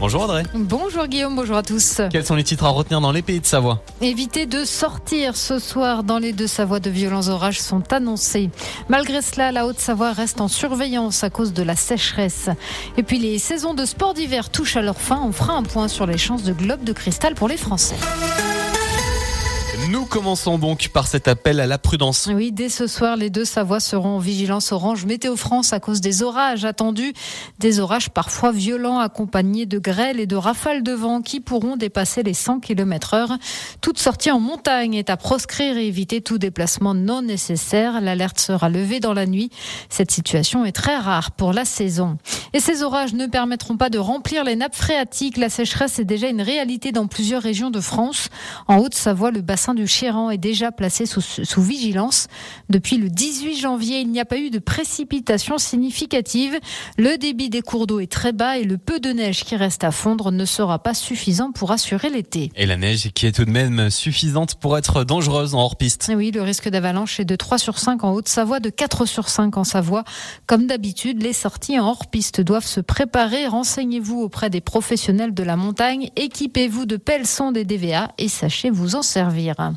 Bonjour Audrey. Bonjour Guillaume, bonjour à tous. Quels sont les titres à retenir dans les pays de Savoie Évitez de sortir ce soir dans les deux Savoies. De violents orages sont annoncés. Malgré cela, la Haute-Savoie reste en surveillance à cause de la sécheresse. Et puis les saisons de sport d'hiver touchent à leur fin. On fera un point sur les chances de globe de cristal pour les Français. Nous commençons donc par cet appel à la prudence. Oui, dès ce soir, les deux Savoies seront en vigilance orange météo France à cause des orages attendus. Des orages parfois violents accompagnés de grêles et de rafales de vent qui pourront dépasser les 100 km heure. Toute sortie en montagne est à proscrire et éviter tout déplacement non nécessaire. L'alerte sera levée dans la nuit. Cette situation est très rare pour la saison. Et ces orages ne permettront pas de remplir les nappes phréatiques. La sécheresse est déjà une réalité dans plusieurs régions de France. En Haute-Savoie, le bassin du du Chéran est déjà placé sous, sous, vigilance. Depuis le 18 janvier, il n'y a pas eu de précipitations significatives. Le débit des cours d'eau est très bas et le peu de neige qui reste à fondre ne sera pas suffisant pour assurer l'été. Et la neige qui est tout de même suffisante pour être dangereuse en hors-piste. Oui, le risque d'avalanche est de 3 sur 5 en Haute-Savoie, de 4 sur 5 en Savoie. Comme d'habitude, les sorties en hors-piste doivent se préparer. Renseignez-vous auprès des professionnels de la montagne. Équipez-vous de pelles sondes et DVA et sachez vous en servir.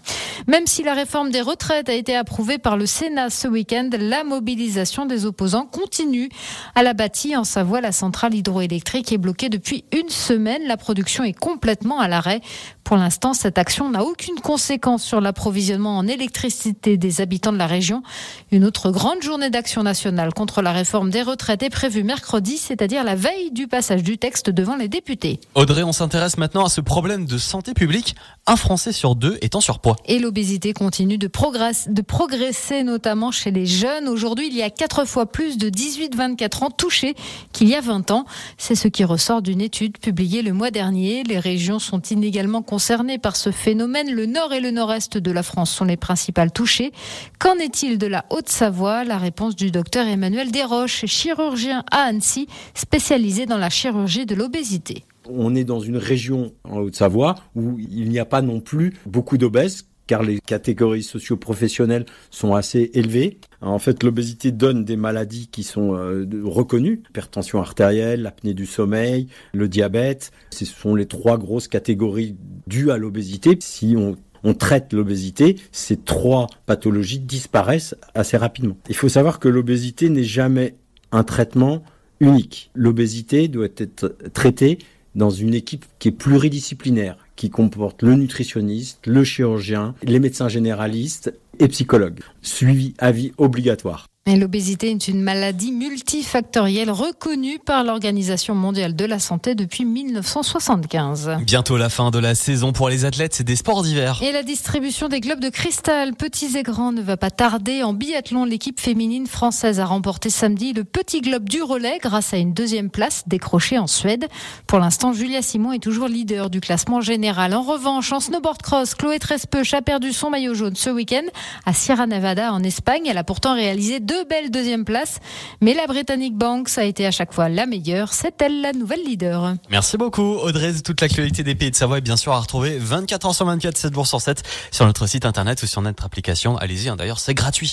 Même si la réforme des retraites a été approuvée par le Sénat ce week-end, la mobilisation des opposants continue. À la bâtie, en Savoie, la centrale hydroélectrique est bloquée depuis une semaine. La production est complètement à l'arrêt. Pour l'instant, cette action n'a aucune conséquence sur l'approvisionnement en électricité des habitants de la région. Une autre grande journée d'action nationale contre la réforme des retraites est prévue mercredi, c'est-à-dire la veille du passage du texte devant les députés. Audrey, on s'intéresse maintenant à ce problème de santé publique. Un Français sur deux est en surpoids. Et l'obésité continue de, progresser, de progresser, notamment chez les jeunes. Aujourd'hui, il y a quatre fois plus de 18-24 ans touchés qu'il y a 20 ans. C'est ce qui ressort d'une étude publiée le mois dernier. Les régions sont inégalement concernés par ce phénomène. Le nord et le nord-est de la France sont les principales touchées. Qu'en est-il de la Haute-Savoie? La réponse du docteur Emmanuel Desroches, chirurgien à Annecy, spécialisé dans la chirurgie de l'obésité. On est dans une région en Haute-Savoie où il n'y a pas non plus beaucoup d'obèses car les catégories socio-professionnelles sont assez élevées. En fait, l'obésité donne des maladies qui sont euh, reconnues, hypertension artérielle, l'apnée du sommeil, le diabète. Ce sont les trois grosses catégories dues à l'obésité. Si on on traite l'obésité, ces trois pathologies disparaissent assez rapidement. Il faut savoir que l'obésité n'est jamais un traitement unique. L'obésité doit être traitée dans une équipe qui est pluridisciplinaire qui comporte le nutritionniste, le chirurgien, les médecins généralistes et psychologues. Suivi à vie obligatoire. L'obésité est une maladie multifactorielle reconnue par l'Organisation mondiale de la santé depuis 1975. Bientôt la fin de la saison pour les athlètes des sports d'hiver. Et la distribution des globes de cristal, petits et grands, ne va pas tarder. En biathlon, l'équipe féminine française a remporté samedi le petit globe du relais grâce à une deuxième place décrochée en Suède. Pour l'instant, Julia Simon est toujours leader du classement général. En revanche, en snowboard cross, Chloé Trespeuch a perdu son maillot jaune ce week-end à Sierra Nevada en Espagne. Elle a pourtant réalisé deux deux belles deuxième places. Mais la Britannic Banks a été à chaque fois la meilleure. C'est elle la nouvelle leader. Merci beaucoup Audrey. Toute l'actualité des pays de Savoie est bien sûr à retrouver 24 h sur 24, 7 jours sur 7 sur notre site internet ou sur notre application. Allez-y, hein. d'ailleurs c'est gratuit.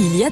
Il y a